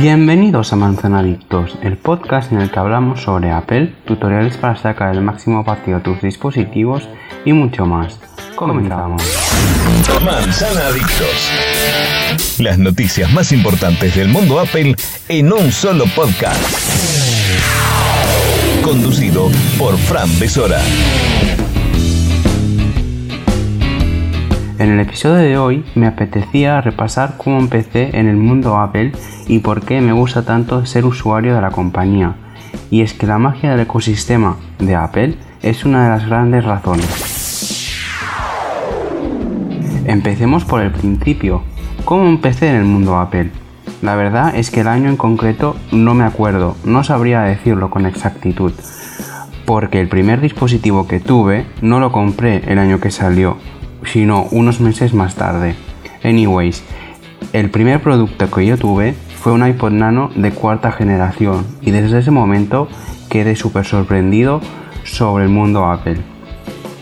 Bienvenidos a Manzanadictos, el podcast en el que hablamos sobre Apple, tutoriales para sacar el máximo partido a tus dispositivos y mucho más. Comenzamos. Manzanadictos. Las noticias más importantes del mundo Apple en un solo podcast. Conducido por Fran Besora. En el episodio de hoy me apetecía repasar cómo empecé en el mundo Apple y por qué me gusta tanto ser usuario de la compañía. Y es que la magia del ecosistema de Apple es una de las grandes razones. Empecemos por el principio. ¿Cómo empecé en el mundo Apple? La verdad es que el año en concreto no me acuerdo, no sabría decirlo con exactitud, porque el primer dispositivo que tuve no lo compré el año que salió, sino unos meses más tarde. Anyways, el primer producto que yo tuve fue un iPod Nano de cuarta generación y desde ese momento quedé súper sorprendido sobre el mundo Apple.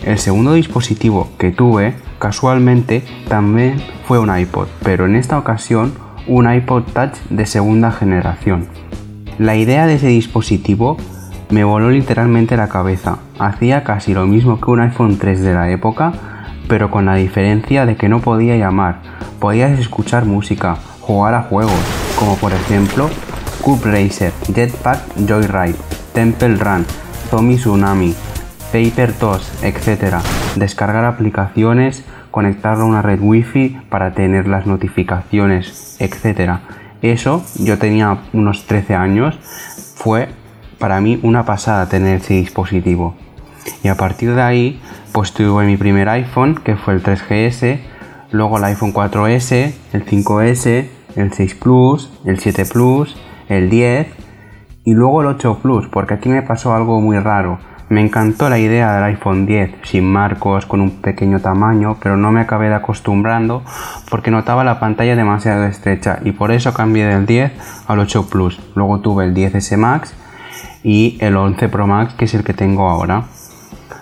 El segundo dispositivo que tuve casualmente también fue un iPod, pero en esta ocasión un iPod Touch de segunda generación. La idea de ese dispositivo me voló literalmente la cabeza. Hacía casi lo mismo que un iPhone 3 de la época, pero con la diferencia de que no podía llamar, podías escuchar música, jugar a juegos, como por ejemplo Cube Racer, Jetpack Joyride, Temple Run, Zombie Tsunami, Paper Toss, etc. Descargar aplicaciones, conectarlo a una red wifi para tener las notificaciones, etc. Eso, yo tenía unos 13 años, fue para mí una pasada tener ese dispositivo. Y a partir de ahí, pues tuve mi primer iPhone, que fue el 3GS, luego el iPhone 4S, el 5S, el 6 Plus, el 7 Plus, el 10 y luego el 8 Plus, porque aquí me pasó algo muy raro. Me encantó la idea del iPhone 10 sin marcos, con un pequeño tamaño, pero no me acabé de acostumbrando porque notaba la pantalla demasiado estrecha y por eso cambié del 10 al 8 Plus. Luego tuve el 10S Max y el 11 Pro Max, que es el que tengo ahora.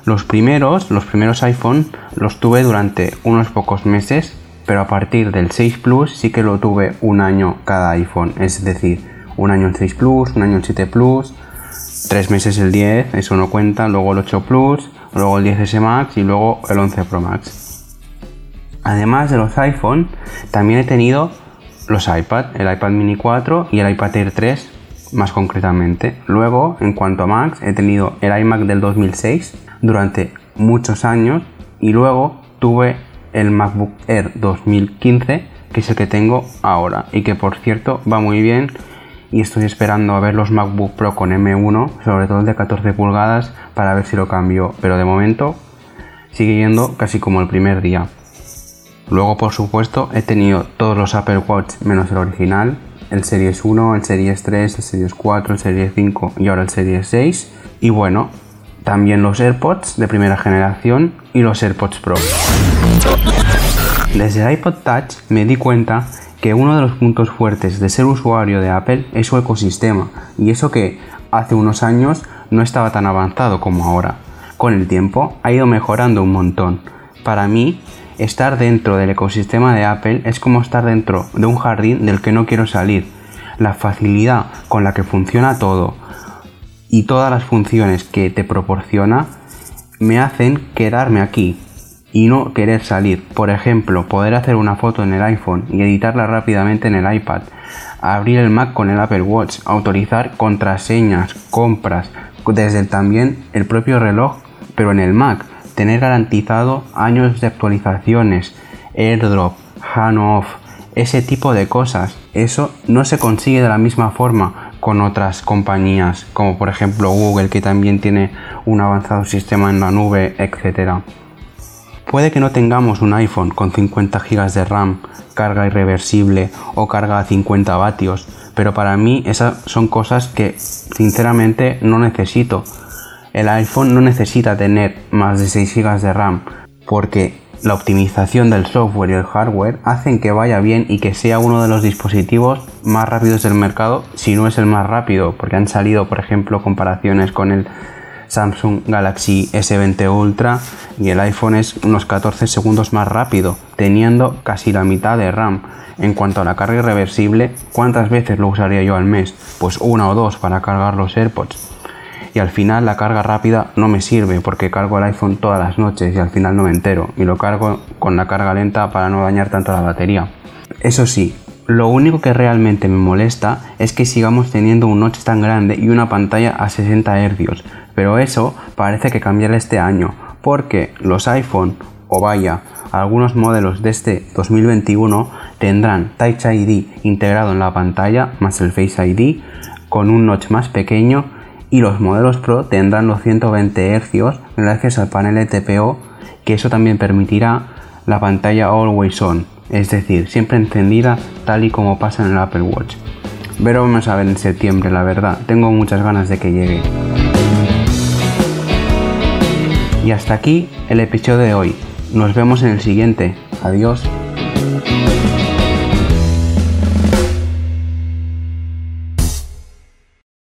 Los primeros, los primeros iPhone los tuve durante unos pocos meses, pero a partir del 6 Plus sí que lo tuve un año cada iPhone, es decir, un año el 6 Plus, un año el 7 Plus, tres meses el 10, eso no cuenta, luego el 8 Plus, luego el 10S Max y luego el 11 Pro Max. Además de los iPhone, también he tenido los iPad, el iPad mini 4 y el iPad Air 3 más concretamente. Luego, en cuanto a Macs, he tenido el iMac del 2006 durante muchos años y luego tuve el MacBook Air 2015 que es el que tengo ahora y que por cierto va muy bien y estoy esperando a ver los MacBook Pro con M1 sobre todo el de 14 pulgadas para ver si lo cambio pero de momento sigue yendo casi como el primer día. Luego por supuesto he tenido todos los Apple Watch menos el original el Series 1, el Series 3, el Series 4, el Series 5 y ahora el Series 6 y bueno también los AirPods de primera generación y los AirPods Pro. Desde el iPod Touch me di cuenta que uno de los puntos fuertes de ser usuario de Apple es su ecosistema, y eso que hace unos años no estaba tan avanzado como ahora. Con el tiempo ha ido mejorando un montón. Para mí, estar dentro del ecosistema de Apple es como estar dentro de un jardín del que no quiero salir. La facilidad con la que funciona todo, y todas las funciones que te proporciona me hacen quedarme aquí y no querer salir. Por ejemplo, poder hacer una foto en el iPhone y editarla rápidamente en el iPad, abrir el Mac con el Apple Watch, autorizar contraseñas, compras, desde también el propio reloj, pero en el Mac, tener garantizado años de actualizaciones, AirDrop, hand-off, ese tipo de cosas. Eso no se consigue de la misma forma con otras compañías, como por ejemplo Google, que también tiene un avanzado sistema en la nube, etc. Puede que no tengamos un iPhone con 50 GB de RAM, carga irreversible o carga a 50 vatios, pero para mí esas son cosas que sinceramente no necesito. El iPhone no necesita tener más de 6 GB de RAM, porque la optimización del software y el hardware hacen que vaya bien y que sea uno de los dispositivos más rápidos del mercado, si no es el más rápido, porque han salido, por ejemplo, comparaciones con el Samsung Galaxy S20 Ultra y el iPhone es unos 14 segundos más rápido, teniendo casi la mitad de RAM. En cuanto a la carga irreversible, ¿cuántas veces lo usaría yo al mes? Pues una o dos para cargar los AirPods. Y al final la carga rápida no me sirve porque cargo el iPhone todas las noches y al final no me entero y lo cargo con la carga lenta para no dañar tanto la batería. Eso sí, lo único que realmente me molesta es que sigamos teniendo un notch tan grande y una pantalla a 60 Hz, pero eso parece que cambiará este año, porque los iPhone, o vaya, algunos modelos de este 2021 tendrán Touch ID integrado en la pantalla más el Face ID con un notch más pequeño y los modelos Pro tendrán los 120 Hz gracias al panel de TPO que eso también permitirá la pantalla Always On, es decir, siempre encendida tal y como pasa en el Apple Watch. Veremos a ver en septiembre, la verdad, tengo muchas ganas de que llegue. Y hasta aquí el episodio de hoy. Nos vemos en el siguiente. Adiós.